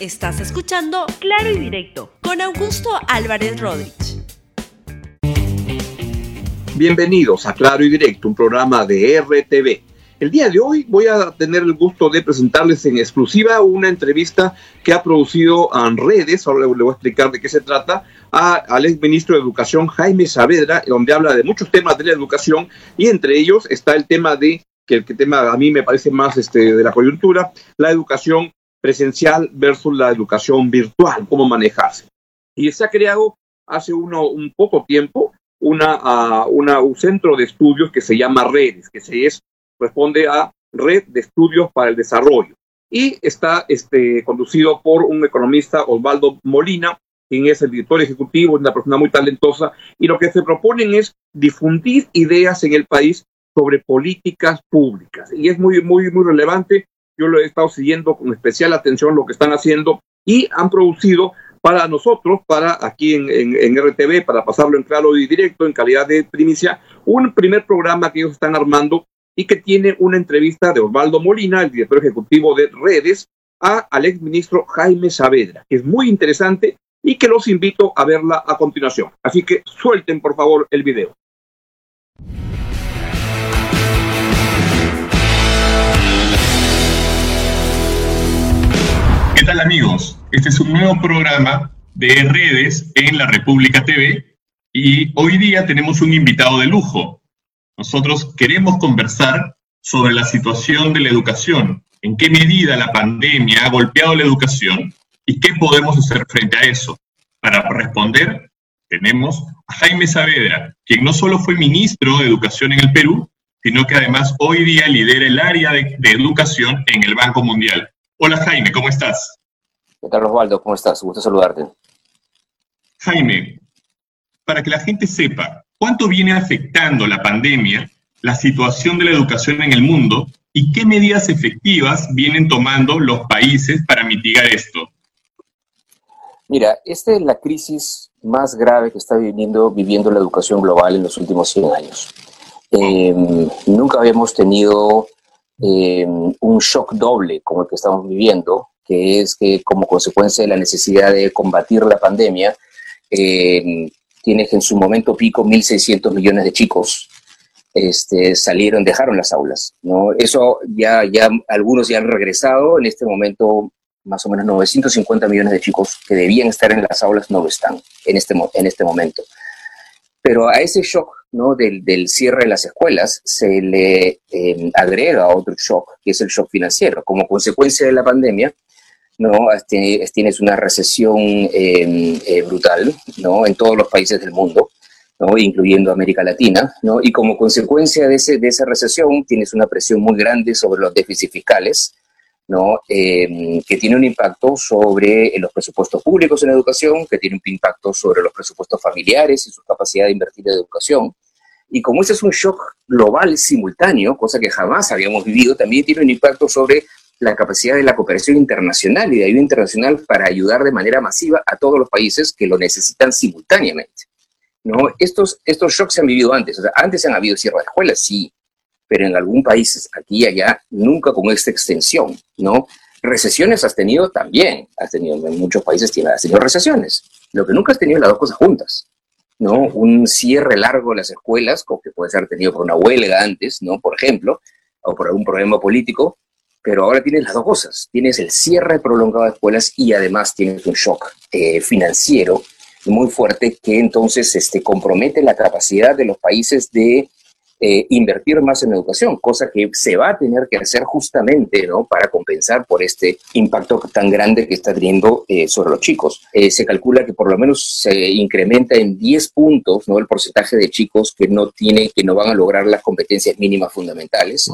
Estás escuchando Claro y Directo con Augusto Álvarez Rodríguez. Bienvenidos a Claro y Directo, un programa de RTV. El día de hoy voy a tener el gusto de presentarles en exclusiva una entrevista que ha producido en redes, ahora le voy a explicar de qué se trata, a, al ex ministro de Educación Jaime Saavedra, donde habla de muchos temas de la educación y entre ellos está el tema de, que el tema a mí me parece más este, de la coyuntura, la educación presencial versus la educación virtual, cómo manejarse. Y se ha creado hace uno, un poco tiempo una, una, un centro de estudios que se llama Redes, que se es, responde a Red de Estudios para el Desarrollo. Y está este, conducido por un economista, Osvaldo Molina, quien es el director ejecutivo, una persona muy talentosa, y lo que se proponen es difundir ideas en el país sobre políticas públicas. Y es muy, muy, muy relevante yo lo he estado siguiendo con especial atención lo que están haciendo y han producido para nosotros, para aquí en, en, RTV, para pasarlo en claro y directo, en calidad de primicia, un primer programa que ellos están armando y que tiene una entrevista de Osvaldo Molina, el director ejecutivo de Redes, a, al exministro Jaime Saavedra, que es muy interesante y que los invito a verla a continuación. Así que suelten, por favor, el video. Tal amigos? Este es un nuevo programa de redes en la República TV y hoy día tenemos un invitado de lujo. Nosotros queremos conversar sobre la situación de la educación, en qué medida la pandemia ha golpeado la educación y qué podemos hacer frente a eso. Para responder, tenemos a Jaime Saavedra, quien no solo fue ministro de Educación en el Perú, sino que además hoy día lidera el área de, de educación en el Banco Mundial. Hola Jaime, ¿cómo estás? ¿Qué tal, Osvaldo? ¿Cómo estás? Gusto saludarte. Jaime, para que la gente sepa, ¿cuánto viene afectando la pandemia la situación de la educación en el mundo y qué medidas efectivas vienen tomando los países para mitigar esto? Mira, esta es la crisis más grave que está viviendo, viviendo la educación global en los últimos 100 años. Em, nunca habíamos tenido em, un shock doble como el que estamos viviendo, que es que como consecuencia de la necesidad de combatir la pandemia, eh, tienes en su momento pico 1.600 millones de chicos este, salieron, dejaron las aulas. ¿no? Eso ya, ya algunos ya han regresado, en este momento más o menos 950 millones de chicos que debían estar en las aulas no lo están en este, en este momento. Pero a ese shock ¿no? del, del cierre de las escuelas se le eh, agrega otro shock, que es el shock financiero. Como consecuencia de la pandemia, ¿no? Tienes una recesión em, eh, brutal, ¿no? En todos los países del mundo, ¿no? Incluyendo América Latina, ¿no? Y como consecuencia de, ese, de esa recesión tienes una presión muy grande sobre los déficits fiscales, ¿no? Em, que tiene un impacto sobre los presupuestos públicos en educación, que tiene un impacto sobre los presupuestos familiares y su capacidad de invertir en educación. Y como ese es un shock global simultáneo, cosa que jamás habíamos vivido, también tiene un impacto sobre la capacidad de la cooperación internacional y de ayuda internacional para ayudar de manera masiva a todos los países que lo necesitan simultáneamente. ¿no? Estos, estos shocks se han vivido antes. Antes han habido cierre de escuelas, sí, pero en algún país, aquí y allá, nunca con esta extensión. ¿no? Recesiones has tenido también. Has tenido, en muchos países has tenido recesiones. Lo que nunca has tenido las dos cosas juntas. ¿no? Un cierre largo de las escuelas, como que puede ser tenido por una huelga antes, ¿no? Por ejemplo, o por algún problema político, pero ahora tienes las dos cosas. Tienes el cierre prolongado de escuelas y además tienes un shock eh, financiero muy fuerte que entonces este, compromete la capacidad de los países de eh, invertir más en educación, cosa que se va a tener que hacer justamente ¿no? para compensar por este impacto tan grande que está teniendo eh, sobre los chicos. Eh, se calcula que por lo menos se incrementa en 10 puntos ¿no? el porcentaje de chicos que no, tiene, que no van a lograr las competencias mínimas fundamentales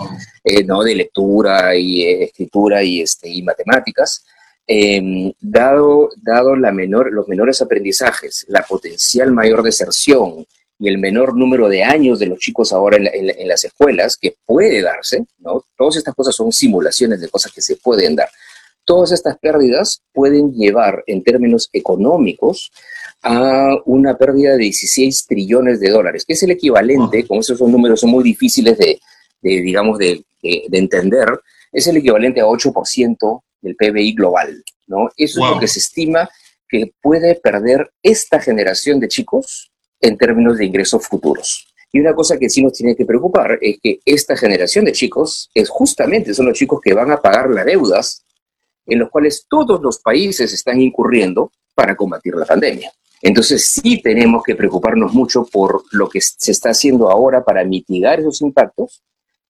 ¿no? de lectura y escritura y, este, y matemáticas. Em, dado dado la menor, los menores aprendizajes, la potencial mayor deserción, y el menor número de años de los chicos ahora en, las escuelas, que puede darse, ¿no? Todas estas cosas son simulaciones de cosas que se pueden dar. Todas estas pérdidas pueden llevar en términos económicos a una pérdida de 16 trillones de dólares, que es el equivalente, como esos son números son muy difíciles de, digamos, de, de, entender, es el equivalente a 8% del PBI global, ¿no? Eso es lo que se estima que puede perder esta generación de chicos en términos de ingresos futuros. Y una cosa que sí nos tiene que preocupar es que esta generación de chicos es justamente son los chicos que van a pagar las deudas en los cuales todos los países están incurriendo para combatir la pandemia. Entonces sí tenemos que preocuparnos mucho por lo que se está haciendo ahora para mitigar esos impactos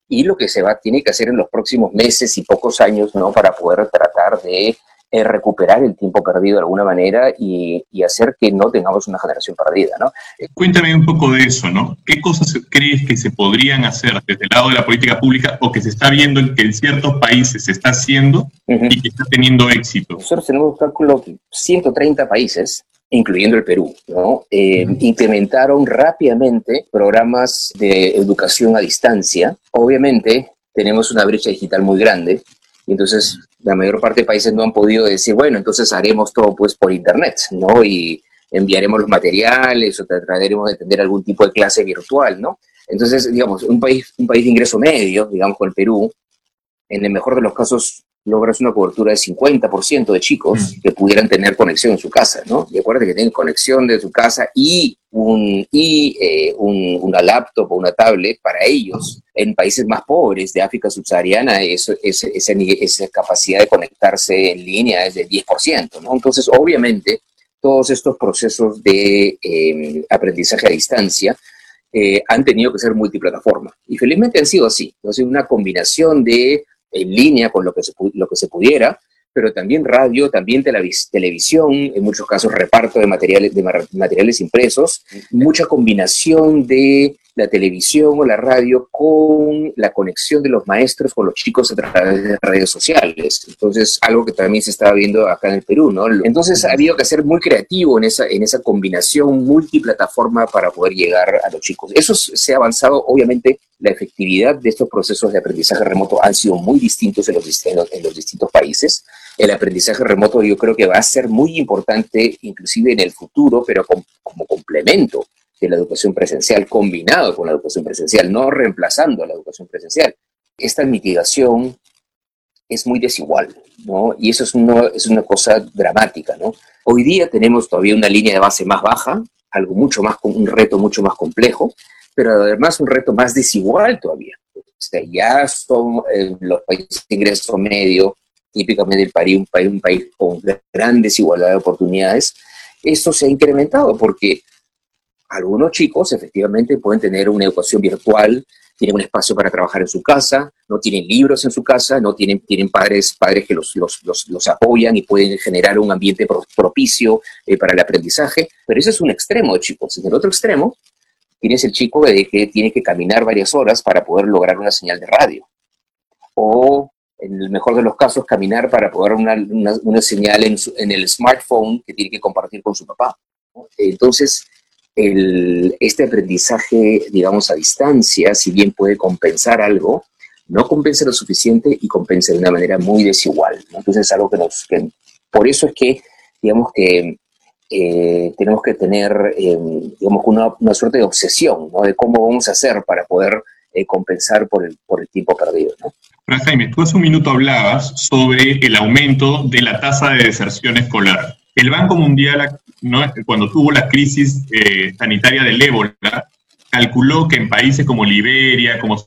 y lo que se va tiene que hacer en los próximos meses y pocos años, ¿no? Para poder tratar de eh, recuperar el tiempo perdido de alguna manera y, hacer que no tengamos una generación perdida, ¿no? Cuéntame un poco de eso, ¿no? ¿Qué cosas crees que se podrían hacer desde el lado de la política pública o que se está viendo que en ciertos países se está haciendo y que está teniendo éxito? Nosotros tenemos un cálculo que 130 países incluyendo el Perú, ¿no? Eh, implementaron rápidamente programas de educación a distancia. Obviamente, tenemos una brecha digital muy grande y entonces la mayor parte de países no han podido decir, bueno, entonces haremos todo pues por internet, ¿no? Y enviaremos los materiales o trataremos de tener algún tipo de clase virtual, ¿no? Entonces, digamos, un país, un país de ingreso medio, digamos con el Perú, en el mejor de los casos logras una cobertura de 50% de chicos mm. que pudieran tener conexión en su casa, ¿no? Y acuérdate que tienen conexión de su casa y, un, y eh, un, una laptop o una tablet para ellos. En países más pobres de África subsahariana, eso, esa, esa capacidad de conectarse en línea es del 10%, ¿no? Entonces, obviamente, todos estos procesos de em, aprendizaje a distancia eh, han tenido que ser multiplataforma. Y felizmente han sido así. Entonces, una combinación de en línea con lo que se, lo que se pudiera, pero también radio, también televisión, en muchos casos reparto de materiales, de materiales impresos, mucha combinación de la televisión o la radio con la conexión de los maestros con los chicos a través de redes sociales. Entonces, algo que también se estaba viendo acá en el Perú, ¿no? Entonces, ha habido que ser muy creativo en esa, en esa combinación multiplataforma para poder llegar a los chicos. Eso se ha avanzado, obviamente, la efectividad de estos procesos de aprendizaje remoto han sido muy distintos en los, en los distintos países el aprendizaje remoto yo creo que va a ser muy importante inclusive en el futuro, pero como complemento de la educación presencial, combinado con la educación presencial, no reemplazando a la educación presencial. Esta mitigación es muy desigual, ¿no? Y eso es, es una cosa dramática, ¿no? Hoy día tenemos todavía una línea de base más baja, algo mucho más, un reto mucho más complejo, pero además un reto más desigual todavía. O sea, ya son eh, los países de ingreso medio, típicamente el país, un país, un país con gran desigualdad de oportunidades, esto se ha incrementado porque algunos chicos efectivamente pueden tener una educación virtual, tienen un espacio para trabajar en su casa, no tienen libros en su casa, no tienen, tienen padres, padres que los, los, los, apoyan y pueden generar un ambiente propicio eh, para el aprendizaje, pero ese es un extremo de chicos. En el otro extremo tienes el chico de que tiene que caminar varias horas para poder lograr una señal de radio. O en el mejor de los casos, caminar para poder una, una, señal en, en, el smartphone que tiene que compartir con su papá. Entonces, el, este aprendizaje, digamos, a distancia, si bien puede compensar algo, no compensa lo suficiente y compensa de una manera muy desigual. Entonces, es algo que nos... Por eso es que, digamos que eh, tenemos que tener, eh, digamos, una, una, suerte de obsesión. De cómo vamos a hacer para poder eh, compensar por el, por el tiempo perdido, ¿no? Jaime, tú hace un minuto hablabas sobre el aumento de la tasa de deserción escolar. El Banco Mundial, cuando tuvo la crisis eh, sanitaria del ébola, calculó que en países como Liberia, como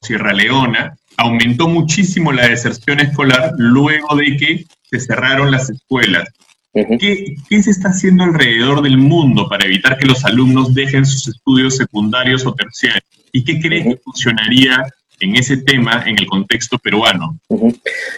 Sierra Leona, aumentó muchísimo la deserción escolar luego de que se cerraron las escuelas. ¿Qué, ¿Qué, se está haciendo alrededor del mundo para evitar que los alumnos dejen sus estudios secundarios o terciarios? ¿Y qué crees que funcionaría en ese tema en el contexto peruano.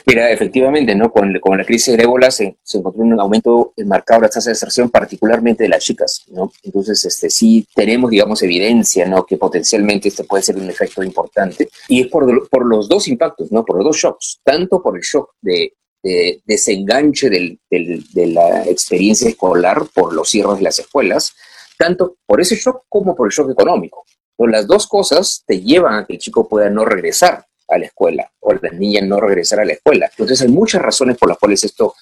Mira, efectivamente, ¿no? Con, con, la crisis de ébola se, se, encontró un aumento marcado de la tasa de deserción, particularmente de las chicas, ¿no? Entonces, este, sí tenemos, digamos, evidencia, ¿no? Que potencialmente este puede ser un efecto importante. Y es por, por los dos impactos, ¿no? Por los dos shocks, tanto por el shock de, de desenganche del, del, de la experiencia escolar por los cierres de las escuelas, tanto por ese shock como por el shock económico las dos cosas te llevan a que el chico pueda no regresar a la escuela o la niña no regresar a la escuela. Entonces hay muchas razones por las cuales esto,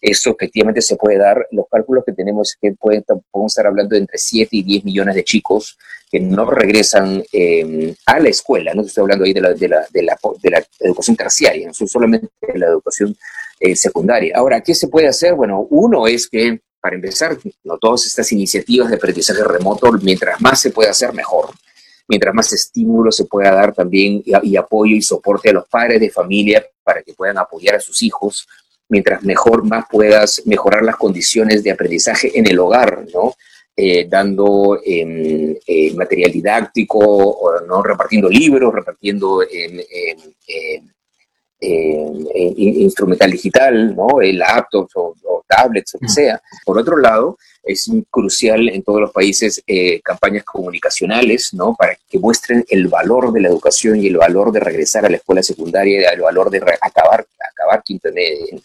esto efectivamente se puede dar. Los cálculos que tenemos es que pueden, podemos estar hablando de entre 7 y 10 millones de chicos que no regresan eh, a la escuela. No estoy hablando ahí de la, de la, de la, de la educación terciaria, no solamente de la educación eh, secundaria. Ahora, ¿qué se puede hacer? Bueno, uno es que, para empezar, no todas estas iniciativas de aprendizaje remoto, mientras más se pueda hacer, mejor. Mientras más estímulo se pueda dar también y, apoyo y soporte a los padres de familia para que puedan apoyar a sus hijos, mientras mejor más puedas mejorar las condiciones de aprendizaje en el hogar, ¿no? Eh, dando em, eh, material didáctico, o, ¿no? repartiendo libros, repartiendo instrumental digital, ¿no? laptops o, o tablets, o lo que sea. Por otro lado, es crucial en todos los países eh, campañas comunicacionales, ¿no? Para que muestren el valor de la educación y el valor de regresar a la escuela secundaria, el valor de acabar, acabar quinto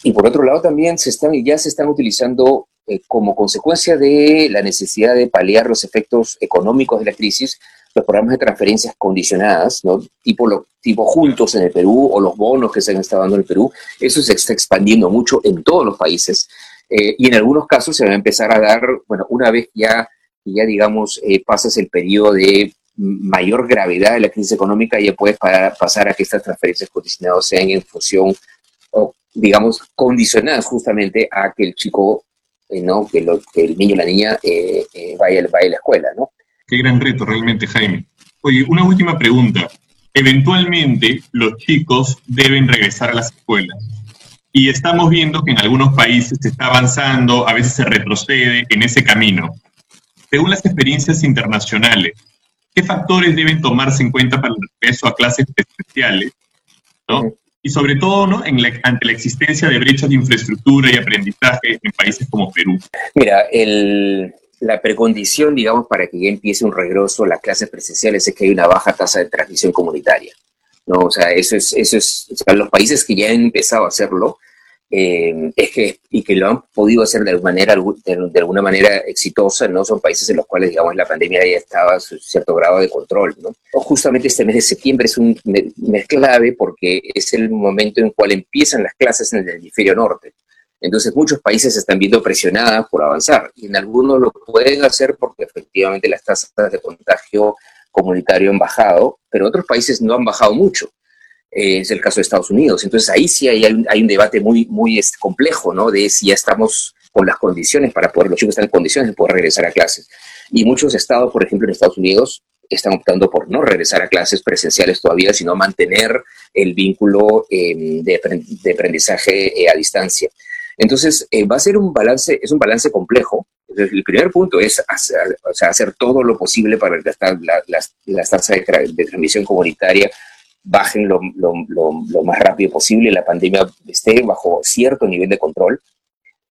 Y por otro lado también se están, ya se están utilizando eh, como consecuencia de la necesidad de paliar los efectos económicos de la crisis, los programas de transferencias condicionadas, ¿no? tipo, lo, tipo juntos en el Perú o los bonos que se han estado dando en el Perú, eso se está expandiendo mucho en todos los países. Eh, y en algunos casos se va a empezar a dar, bueno, una vez ya, ya digamos, eh, pasas el periodo de mayor gravedad de la crisis económica, ya puedes pasar a que estas transferencias condicionadas sean en función, o digamos, condicionadas justamente a que el chico, ¿no? Que, el niño o la niña vaya, vaya a la escuela, ¿no? Qué gran reto realmente, Jaime. Oye, una última pregunta. Eventualmente, los chicos deben regresar a las escuelas y estamos viendo que en algunos países se está avanzando, a veces se retrocede en ese camino. Según las experiencias internacionales, ¿qué factores deben tomarse en cuenta para el regreso a clases especiales? ¿no? Y sobre todo ¿no? en ante la existencia de brechas de infraestructura y aprendizaje en países como Perú. Mira, el, la precondición, digamos, para que ya empiece un regreso a las clases presenciales es que hay una baja tasa de transmisión comunitaria. ¿no? O sea, eso es, eso es, los países que ya han empezado a hacerlo, eh, es que, y que lo han podido hacer de alguna, manera, de, alguna manera exitosa, ¿no? Son países en los cuales, digamos, la pandemia ya estaba a cierto grado de control, ¿no? justamente este mes de septiembre es un mes clave porque es el momento en cual empiezan las clases en el hemisferio norte. Entonces muchos países se están viendo presionados por avanzar y en algunos lo pueden hacer porque efectivamente las tasas de contagio comunitario han bajado, pero otros países no han bajado mucho. Eh, es el caso de Estados Unidos. Entonces ahí sí hay, hay un debate muy, muy este, complejo, ¿no? De si ya estamos con las condiciones para poder, los chicos están en condiciones de poder regresar a clases. Y muchos estados, por ejemplo, en Estados Unidos, están optando por no regresar a clases presenciales todavía, sino mantener el vínculo em, de, aprendizaje eh, a distancia. Entonces, eh, va a ser un balance, es un balance complejo. el primer punto es hacer, hacer todo lo posible para que las, las, tasas de, de, transmisión comunitaria bajen lo, lo, lo, más rápido posible, la pandemia esté bajo cierto nivel de control.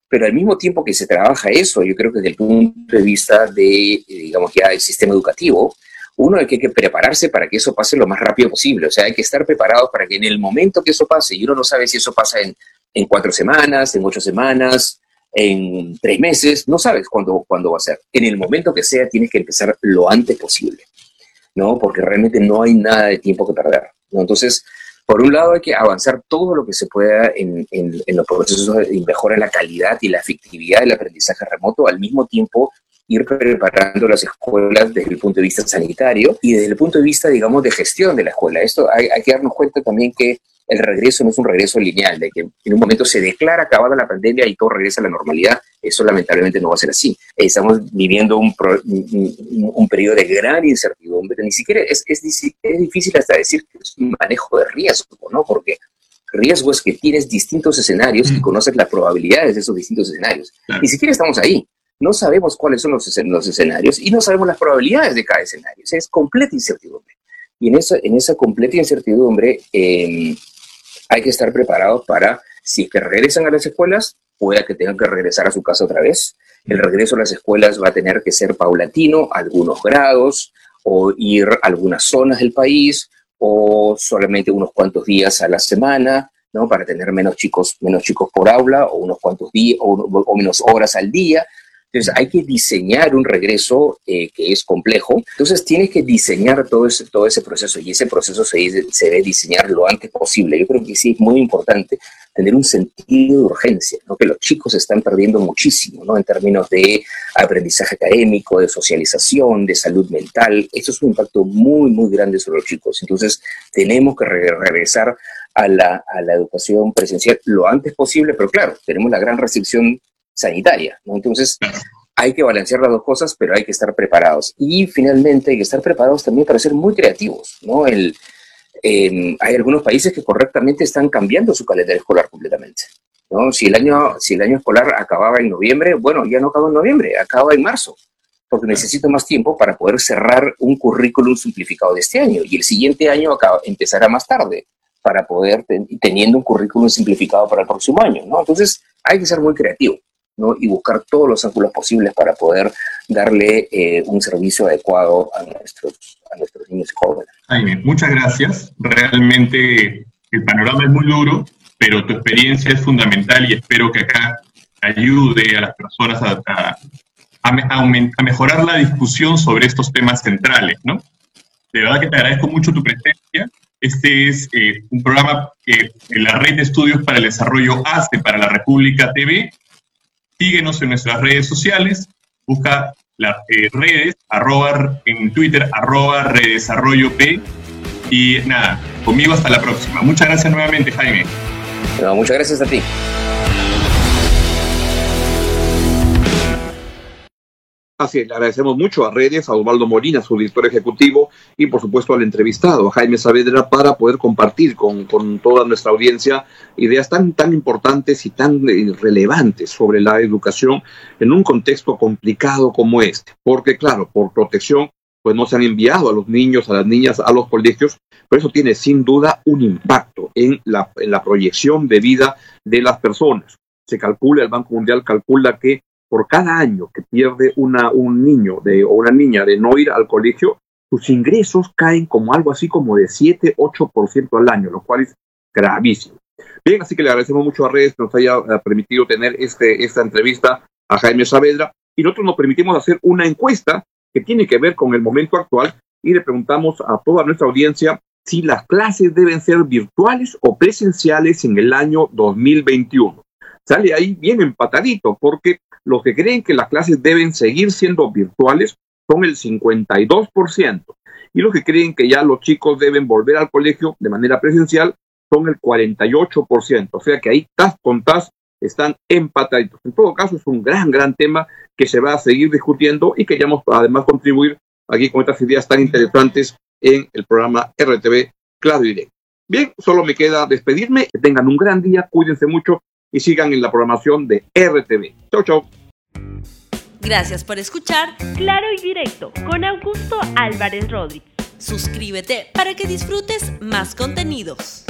Pero al mismo tiempo que se trabaja eso, yo creo que desde el punto de vista de, eh, digamos, ya el sistema educativo, uno hay que prepararse para que eso pase lo más rápido posible. O sea, hay que estar preparados para que en el momento que eso pase, y uno no sabe si eso pasa en en cuatro semanas, en ocho semanas, en tres meses, no sabes cuándo, cuándo va a ser. En el momento que sea, tienes que empezar lo antes posible, ¿no? Porque realmente no hay nada de tiempo que perder, ¿no? Entonces, por un lado hay que avanzar todo lo que se pueda en, en, los procesos de mejorar la calidad y la efectividad del aprendizaje remoto, al mismo tiempo ir preparando las escuelas desde el punto de vista sanitario y desde el punto de vista, digamos, de gestión de la escuela. Esto hay, hay que darnos cuenta también que el regreso no es un regreso lineal, de que en un momento se declara acabada la pandemia y todo regresa a la normalidad. Eso lamentablemente no va a ser así. Estamos viviendo un, un, periodo de gran incertidumbre. Ni siquiera es, es, es, difícil hasta decir que es un manejo de riesgo, ¿no? Porque riesgo es que tienes distintos escenarios y mm. conoces las probabilidades de esos distintos escenarios. Ni siquiera estamos ahí. No sabemos cuáles son los, escenarios y no sabemos las probabilidades de cada escenario. O es completa incertidumbre. Y en esa, en esa completa incertidumbre, eh, hay que estar preparados para, si es que regresan a las escuelas, pueda que tengan que regresar a su casa otra vez. El regreso a las escuelas va a tener que ser paulatino, algunos grados, o ir a algunas zonas del país, o solamente unos cuantos días a la semana, ¿no? Para tener menos chicos, menos chicos por aula, o unos cuantos días, o menos horas al día. Entonces hay que diseñar un regreso eh, que es complejo. Entonces tienes que diseñar todo ese, todo ese proceso y ese proceso se, debe diseñar lo antes posible. Yo creo que sí es muy importante tener un sentido de urgencia, ¿no? que los chicos están perdiendo muchísimo ¿no? en términos de aprendizaje académico, de socialización, de salud mental. Esto es un impacto muy, muy grande sobre los chicos. Entonces tenemos que regresar a la, a la educación presencial lo antes posible, pero claro, tenemos la gran restricción sanitaria, ¿no? Entonces, hay que balancear las dos cosas, pero hay que estar preparados. Y finalmente hay que estar preparados también para ser muy creativos, ¿no? El, hay algunos países que correctamente están cambiando su calendario escolar completamente. ¿no? Si, el año, si el año escolar acababa en noviembre, bueno, ya no acaba en noviembre, acaba en marzo, porque necesito más tiempo para poder cerrar un currículum simplificado de este año. Y el siguiente año acaba, empezará más tarde para poder, teniendo un currículum simplificado para el próximo año. ¿no? Entonces, hay que ser muy creativo y buscar todos los ángulos posibles para poder darle eh, un servicio adecuado a nuestros, a nuestros niños jóvenes. Jaime, muchas gracias. Realmente el panorama es muy duro, pero tu experiencia es fundamental y espero que acá ayude a las personas a, a, mejorar la discusión sobre estos temas centrales, ¿no? De verdad que te agradezco mucho tu presencia. Este es eh, un programa que la Red de Estudios para el Desarrollo hace para la República TV síguenos en nuestras redes sociales, busca las eh, redes, arroba en Twitter, arroba redesarrollo P. Y nada, conmigo hasta la próxima. Muchas gracias nuevamente, Jaime. muchas gracias a ti. Así le agradecemos mucho a Redes, a Osvaldo Molina, su director ejecutivo, y por supuesto al entrevistado, a Jaime Saavedra, para poder compartir con, toda nuestra audiencia ideas tan, tan importantes y tan eh, relevantes sobre la educación en un contexto complicado como este. Porque, claro, por protección, pues no se han enviado a los niños, a las niñas, a los colegios, pero eso tiene sin duda un impacto en la, en la proyección de vida de las personas. Se calcula, el Banco Mundial calcula que por cada año que pierde una, un niño de, o una niña de no ir al colegio, sus ingresos caen como algo así como de 7-8% al año, lo cual es gravísimo. Bien, así que le agradecemos mucho a Redes que nos haya eh, permitido tener este, esta entrevista a Jaime Saavedra y nosotros nos permitimos hacer una encuesta que tiene que ver con el momento actual y le preguntamos a toda nuestra audiencia si las clases deben ser virtuales o presenciales en el año 2021. Sale ahí bien empatadito porque los que creen que las clases deben seguir siendo virtuales son el 52%. Y los que creen que ya los chicos deben volver al colegio de manera presencial son el 48%. O sea que ahí tas con tas están empataditos. En todo caso, es un gran, gran tema que se va a seguir discutiendo y que queríamos además contribuir aquí con estas ideas tan interesantes en el programa RTV Claro Directo. Bien, solo me queda despedirme. Que tengan un gran día, cuídense mucho y sigan en la programación de RTV. Chau, chau. Gracias por escuchar Claro y Directo con Augusto Álvarez Rodríguez. Suscríbete para que disfrutes más contenidos.